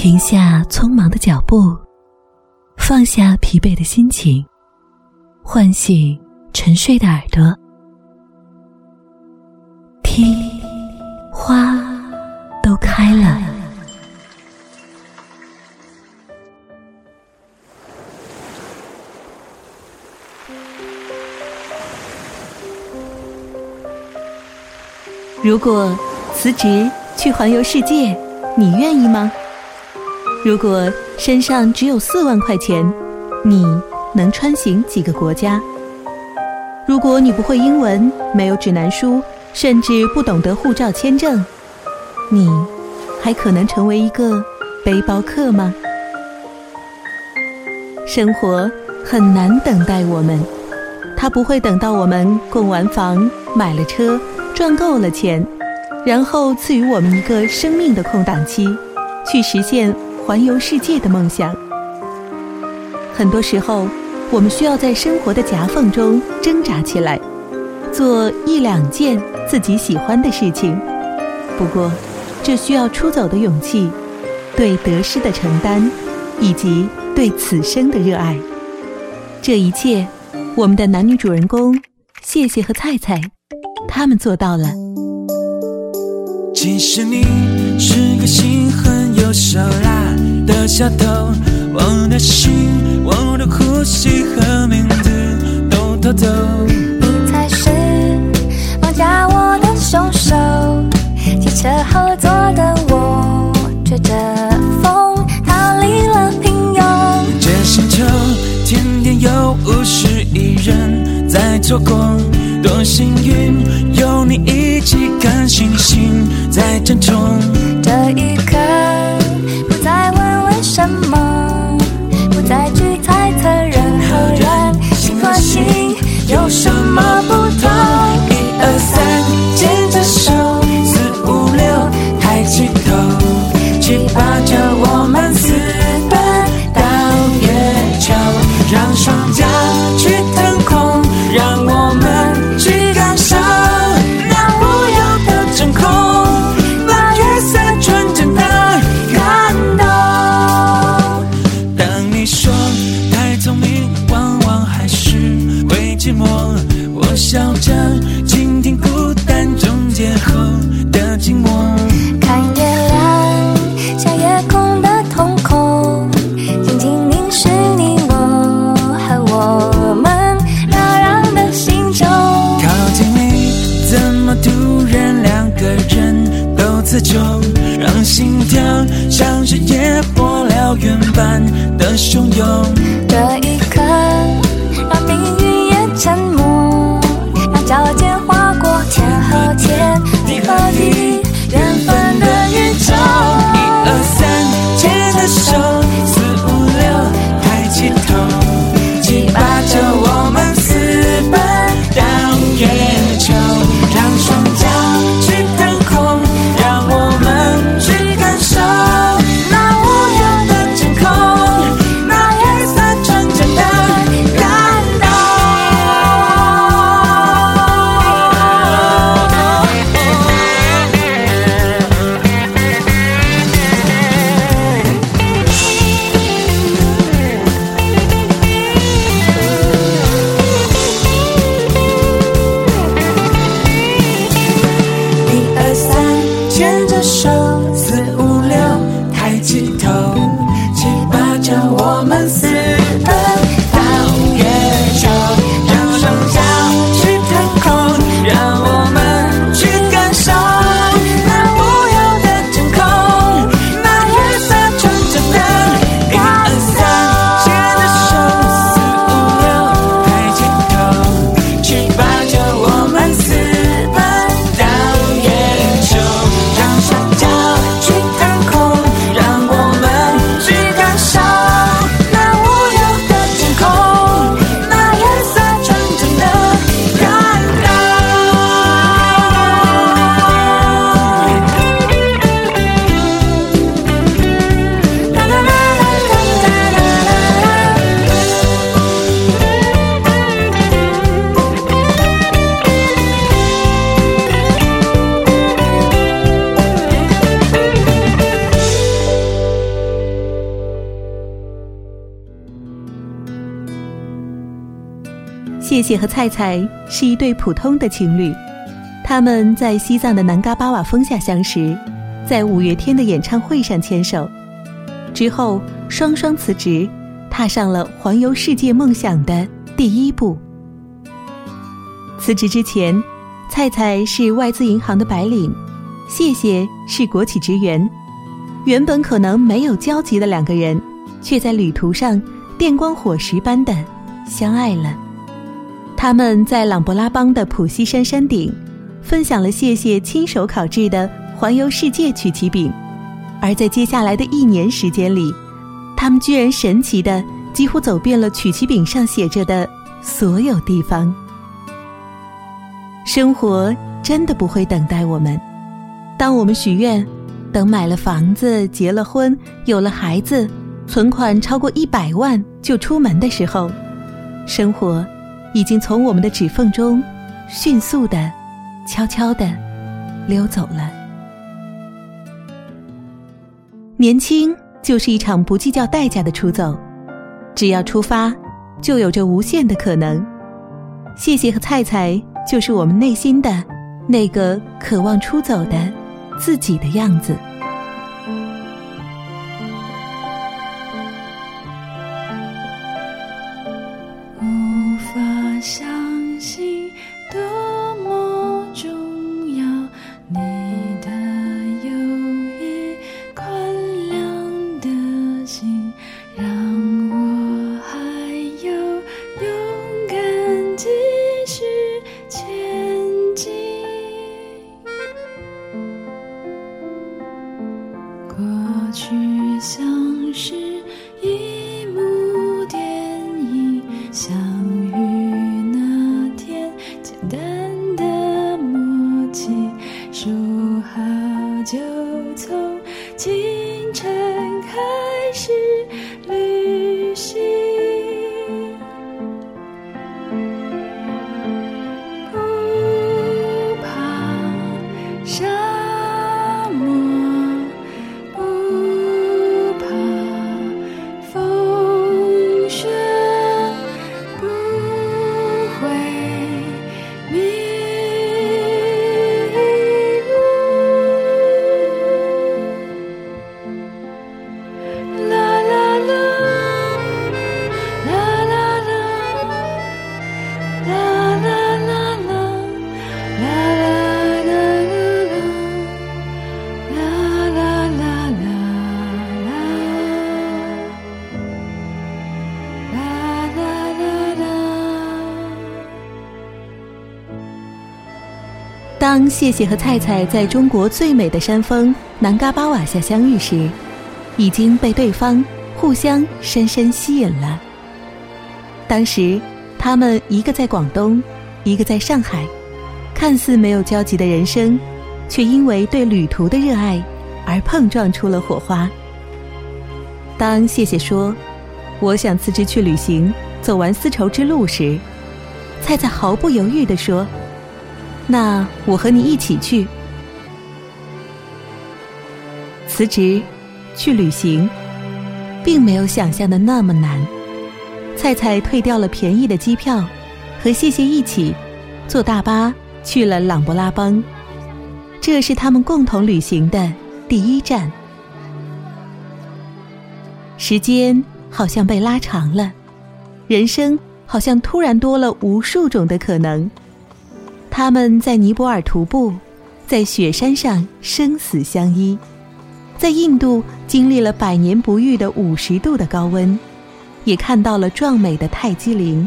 停下匆忙的脚步，放下疲惫的心情，唤醒沉睡的耳朵，听，花都开了。如果辞职去环游世界，你愿意吗？如果身上只有四万块钱，你能穿行几个国家？如果你不会英文，没有指南书，甚至不懂得护照签证，你还可能成为一个背包客吗？生活很难等待我们，它不会等到我们供完房、买了车、赚够了钱，然后赐予我们一个生命的空档期，去实现。环游世界的梦想，很多时候，我们需要在生活的夹缝中挣扎起来，做一两件自己喜欢的事情。不过，这需要出走的勇气，对得失的承担，以及对此生的热爱。这一切，我们的男女主人公谢谢和菜菜，他们做到了。其实你是个心狠又手辣的小偷，我的心、我的呼吸和名字都偷走。你才是绑架我的凶手，汽车后座的我吹着风逃离了平庸。这星球天天有五十亿人在错过。多幸运，有你一起看星星在争宠。这一刻，人都自重，让心跳像是野火燎原般的汹涌。谢和菜菜是一对普通的情侣，他们在西藏的南嘎巴瓦峰下相识，在五月天的演唱会上牵手，之后双双辞职，踏上了环游世界梦想的第一步。辞职之前，菜菜是外资银行的白领，谢谢是国企职员，原本可能没有交集的两个人，却在旅途上电光火石般的相爱了。他们在琅勃拉邦的普西山山顶，分享了谢谢亲手烤制的环游世界曲奇饼，而在接下来的一年时间里，他们居然神奇的几乎走遍了曲奇饼上写着的所有地方。生活真的不会等待我们，当我们许愿，等买了房子、结了婚、有了孩子，存款超过一百万就出门的时候，生活。已经从我们的指缝中，迅速的、悄悄的溜走了。年轻就是一场不计较代价的出走，只要出发，就有着无限的可能。谢谢和菜菜，就是我们内心的那个渴望出走的自己的样子。当谢谢和菜菜在中国最美的山峰南嘎巴瓦下相遇时，已经被对方互相深深吸引了。当时，他们一个在广东，一个在上海，看似没有交集的人生，却因为对旅途的热爱而碰撞出了火花。当谢谢说：“我想辞职去旅行，走完丝绸之路”时，菜菜毫不犹豫地说。那我和你一起去辞职，去旅行，并没有想象的那么难。菜菜退掉了便宜的机票，和谢谢一起坐大巴去了琅勃拉邦，这是他们共同旅行的第一站。时间好像被拉长了，人生好像突然多了无数种的可能。他们在尼泊尔徒步，在雪山上生死相依，在印度经历了百年不遇的五十度的高温，也看到了壮美的泰姬陵。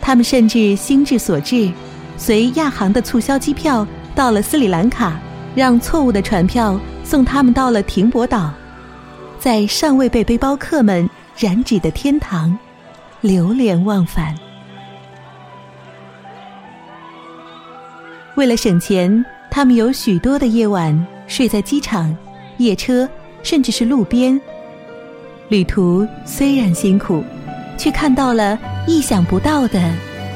他们甚至心智所至，随亚航的促销机票到了斯里兰卡，让错误的船票送他们到了停泊岛，在尚未被背包客们染指的天堂，流连忘返。为了省钱，他们有许多的夜晚睡在机场、夜车，甚至是路边。旅途虽然辛苦，却看到了意想不到的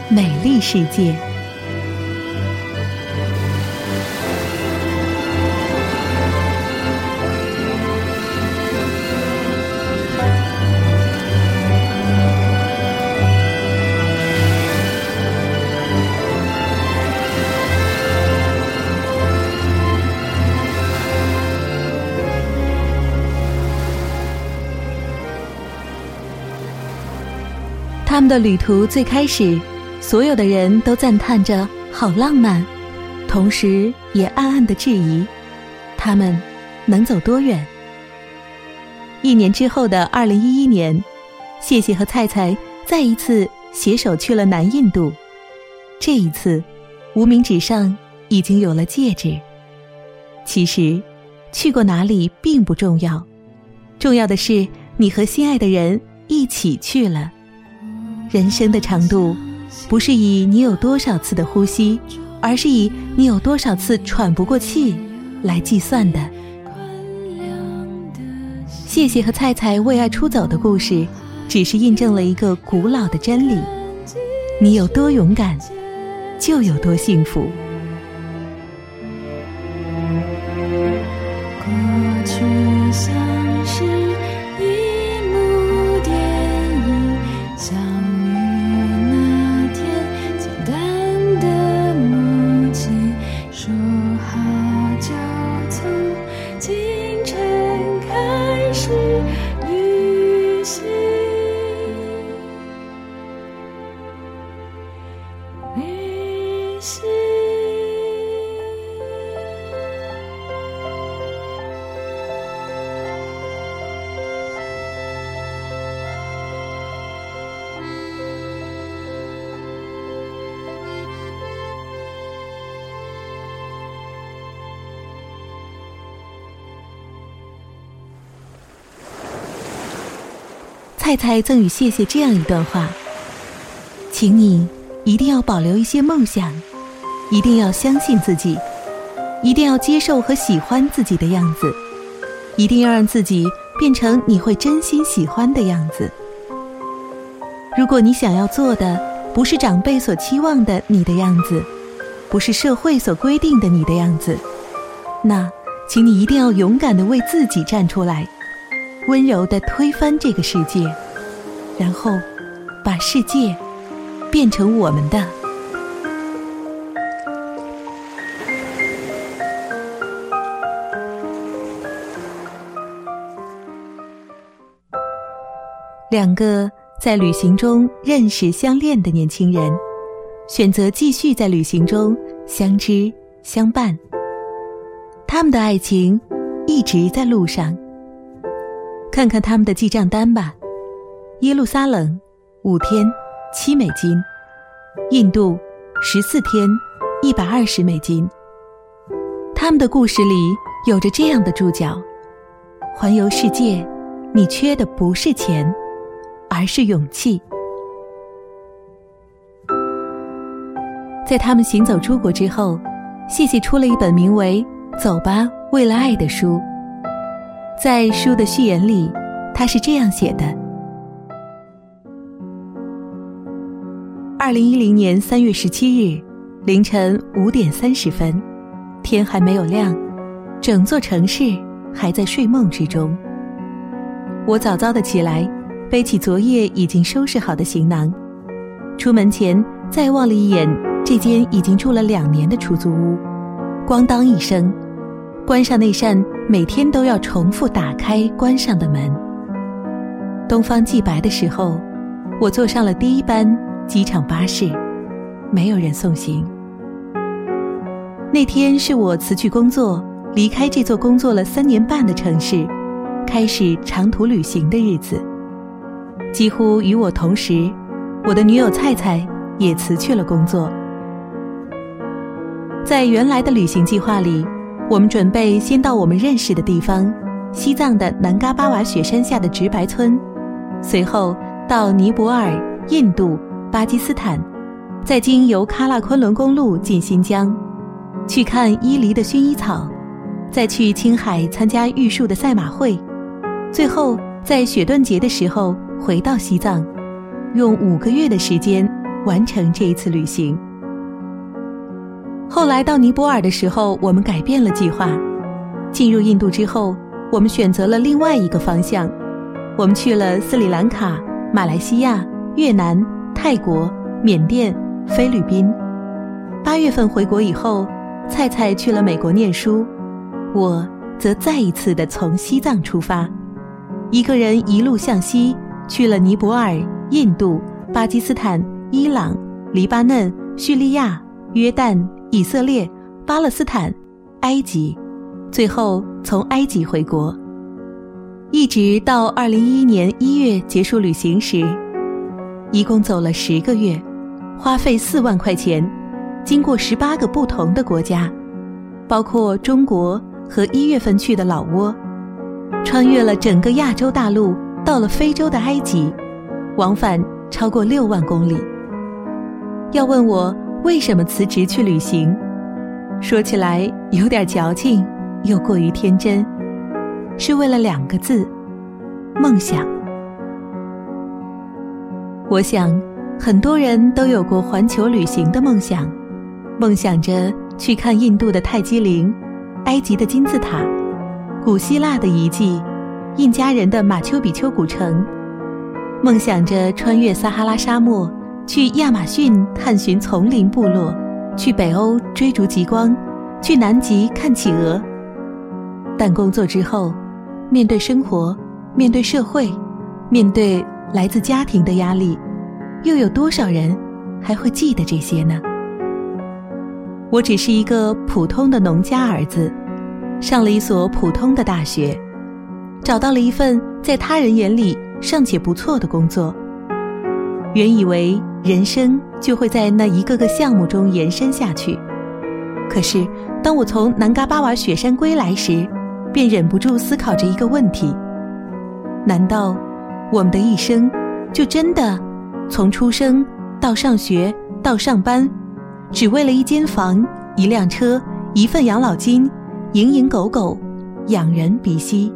美丽世界。他们的旅途最开始，所有的人都赞叹着好浪漫，同时也暗暗的质疑，他们能走多远。一年之后的二零一一年，谢谢和菜菜再一次携手去了南印度，这一次，无名指上已经有了戒指。其实，去过哪里并不重要，重要的是你和心爱的人一起去了。人生的长度，不是以你有多少次的呼吸，而是以你有多少次喘不过气来计算的。谢谢和菜菜为爱出走的故事，只是印证了一个古老的真理：你有多勇敢，就有多幸福。太太赠与谢谢这样一段话：“请你一定要保留一些梦想，一定要相信自己，一定要接受和喜欢自己的样子，一定要让自己变成你会真心喜欢的样子。如果你想要做的不是长辈所期望的你的样子，不是社会所规定的你的样子，那，请你一定要勇敢的为自己站出来。”温柔的推翻这个世界，然后把世界变成我们的。两个在旅行中认识相恋的年轻人，选择继续在旅行中相知相伴。他们的爱情一直在路上。看看他们的记账单吧：耶路撒冷五天七美金，印度十四天一百二十美金。他们的故事里有着这样的注脚：环游世界，你缺的不是钱，而是勇气。在他们行走出国之后，谢谢出了一本名为《走吧，为了爱》的书。在书的序言里，他是这样写的：二零一零年三月十七日凌晨五点三十分，天还没有亮，整座城市还在睡梦之中。我早早的起来，背起昨夜已经收拾好的行囊，出门前再望了一眼这间已经住了两年的出租屋，咣当一声。关上那扇每天都要重复打开、关上的门。东方既白的时候，我坐上了第一班机场巴士，没有人送行。那天是我辞去工作，离开这座工作了三年半的城市，开始长途旅行的日子。几乎与我同时，我的女友菜菜也辞去了工作。在原来的旅行计划里。我们准备先到我们认识的地方，西藏的南嘎巴瓦雪山下的直白村，随后到尼泊尔、印度、巴基斯坦，再经由喀拉昆仑公路进新疆，去看伊犁的薰衣草，再去青海参加玉树的赛马会，最后在雪顿节的时候回到西藏，用五个月的时间完成这一次旅行。后来到尼泊尔的时候，我们改变了计划。进入印度之后，我们选择了另外一个方向。我们去了斯里兰卡、马来西亚、越南、泰国、缅甸、菲律宾。八月份回国以后，菜菜去了美国念书，我则再一次的从西藏出发，一个人一路向西，去了尼泊尔、印度、巴基斯坦、伊朗、黎巴嫩、叙利亚、约旦、以色列、巴勒斯坦、埃及，最后从埃及回国。一直到二零一一年一月结束旅行时，一共走了十个月，花费四万块钱，经过十八个不同的国家，包括中国和一月份去的老挝，穿越了整个亚洲大陆，到了非洲的埃及，往返超过六万公里。要问我为什么辞职去旅行，说起来有点矫情，又过于天真。是为了两个字：梦想。我想，很多人都有过环球旅行的梦想，梦想着去看印度的泰姬陵、埃及的金字塔、古希腊的遗迹、印加人的马丘比丘古城，梦想着穿越撒哈拉沙漠，去亚马逊探寻丛林部落，去北欧追逐极光，去南极看企鹅。但工作之后，面对生活，面对社会，面对来自家庭的压力，又有多少人还会记得这些呢？我只是一个普通的农家儿子，上了一所普通的大学，找到了一份在他人眼里尚且不错的工作。原以为人生就会在那一个个项目中延伸下去，可是当我从南嘎巴瓦雪山归来时，便忍不住思考着一个问题：难道我们的一生就真的从出生到上学到上班，只为了一间房、一辆车、一份养老金，蝇营狗苟，仰人鼻息？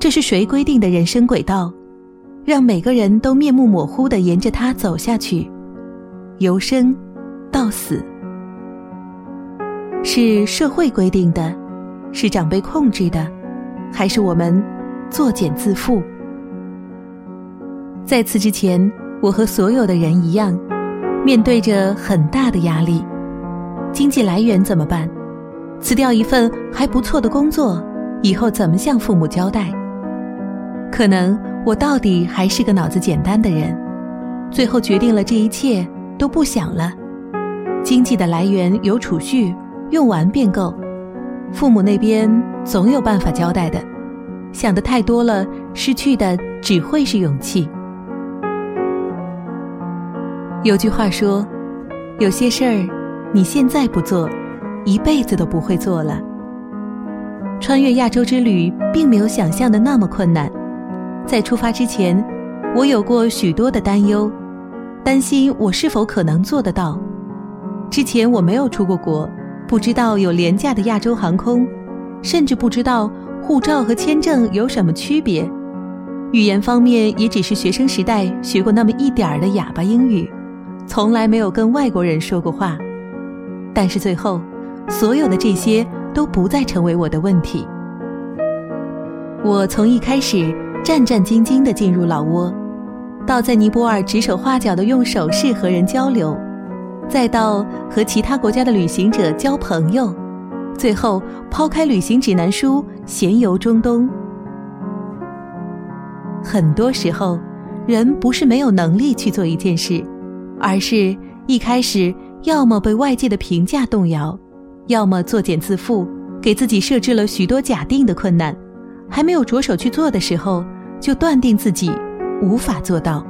这是谁规定的人生轨道，让每个人都面目模糊的沿着它走下去，由生到死？是社会规定的？是长辈控制的，还是我们作茧自缚？在此之前，我和所有的人一样，面对着很大的压力。经济来源怎么办？辞掉一份还不错的工作，以后怎么向父母交代？可能我到底还是个脑子简单的人，最后决定了这一切都不想了。经济的来源有储蓄，用完便够。父母那边总有办法交代的，想的太多了，失去的只会是勇气。有句话说，有些事儿你现在不做，一辈子都不会做了。穿越亚洲之旅并没有想象的那么困难，在出发之前，我有过许多的担忧，担心我是否可能做得到。之前我没有出过国。不知道有廉价的亚洲航空，甚至不知道护照和签证有什么区别。语言方面也只是学生时代学过那么一点儿的哑巴英语，从来没有跟外国人说过话。但是最后，所有的这些都不再成为我的问题。我从一开始战战兢兢地进入老挝，到在尼泊尔指手画脚地用手势和人交流。再到和其他国家的旅行者交朋友，最后抛开旅行指南书，闲游中东。很多时候，人不是没有能力去做一件事，而是一开始要么被外界的评价动摇，要么作茧自缚，给自己设置了许多假定的困难，还没有着手去做的时候，就断定自己无法做到。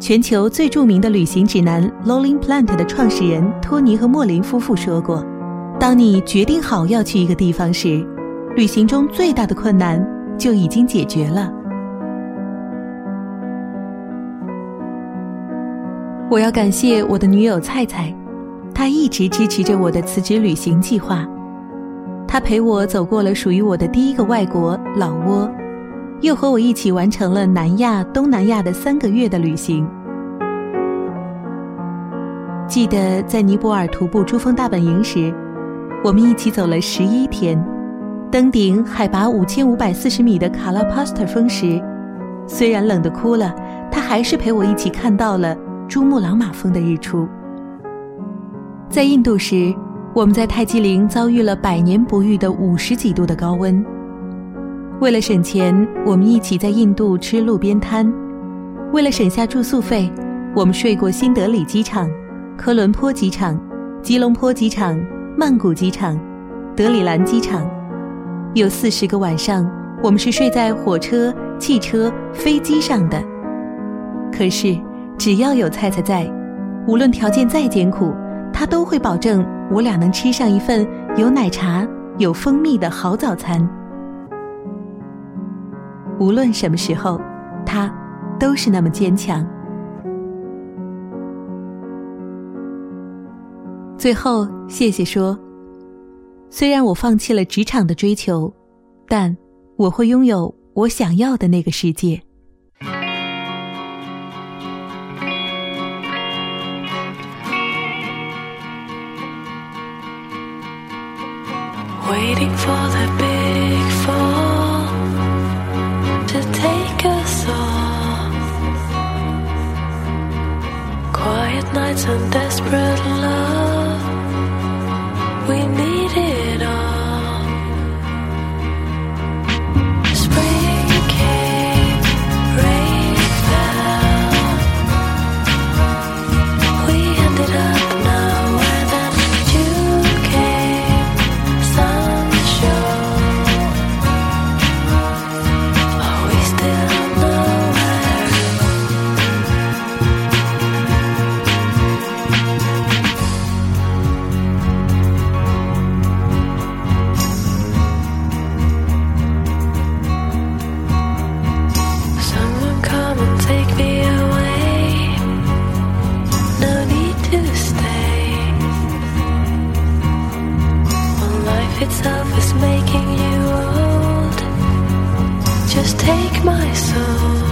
全球最著名的旅行指南《Lonely Planet》的创始人托尼和莫林夫妇说过：“当你决定好要去一个地方时，旅行中最大的困难就已经解决了。”我要感谢我的女友菜菜，他一直支持着我的辞职旅行计划。他陪我走过了属于我的第一个外国老挝，又和我一起完成了南亚、东南亚的三个月的旅行。记得在尼泊尔徒步珠峰大本营时，我们一起走了十一天。登顶海拔五千五百四十米的卡拉帕斯特峰时，虽然冷得哭了，他还是陪我一起看到了珠穆朗玛峰的日出。在印度时，我们在泰姬陵遭遇了百年不遇的五十几度的高温。为了省钱，我们一起在印度吃路边摊；为了省下住宿费，我们睡过新德里机场、科伦坡机场、吉隆坡机场、曼谷机场、德里兰机场。有四十个晚上，我们是睡在火车、汽车、飞机上的。可是，只要有菜菜在，无论条件再艰苦，他都会保证我俩能吃上一份有奶茶、有蜂蜜的好早餐。无论什么时候，他都是那么坚强。最后，谢谢说：“虽然我放弃了职场的追求，但我会拥有我想要的那个世界。” Nights and desperate love. My soul.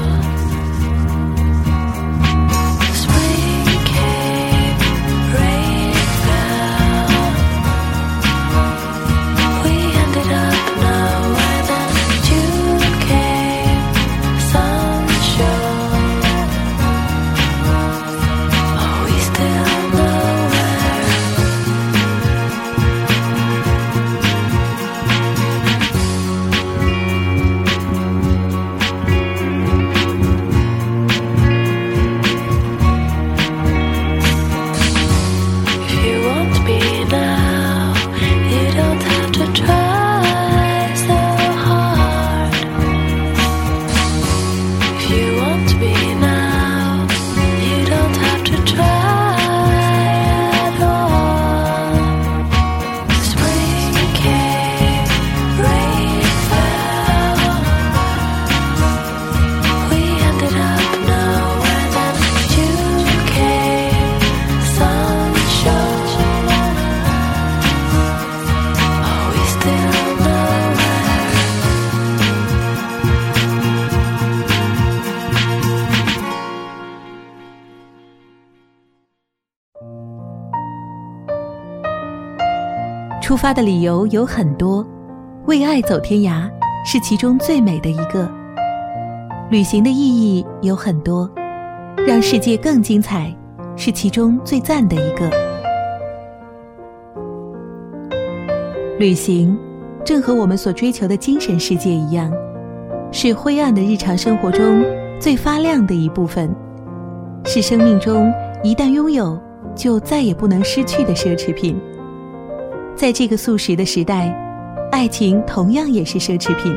发的理由有很多，为爱走天涯是其中最美的一个。旅行的意义有很多，让世界更精彩是其中最赞的一个。旅行，正和我们所追求的精神世界一样，是灰暗的日常生活中最发亮的一部分，是生命中一旦拥有就再也不能失去的奢侈品。在这个速食的时代，爱情同样也是奢侈品。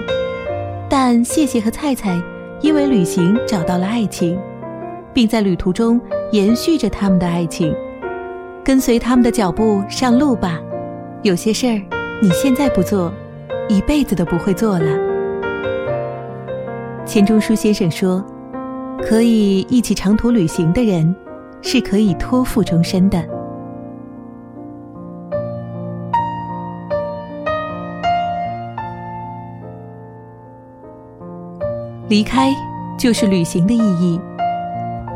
但谢谢和菜菜因为旅行找到了爱情，并在旅途中延续着他们的爱情。跟随他们的脚步上路吧，有些事儿你现在不做，一辈子都不会做了。钱钟书先生说：“可以一起长途旅行的人，是可以托付终身的。”离开就是旅行的意义。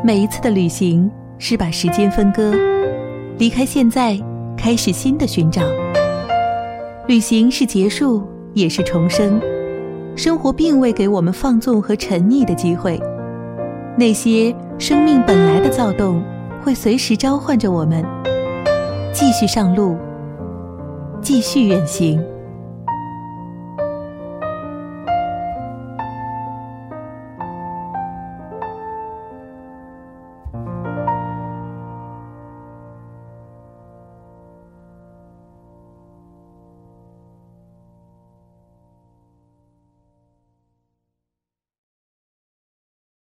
每一次的旅行是把时间分割，离开现在，开始新的寻找。旅行是结束，也是重生。生活并未给我们放纵和沉溺的机会，那些生命本来的躁动，会随时召唤着我们，继续上路，继续远行。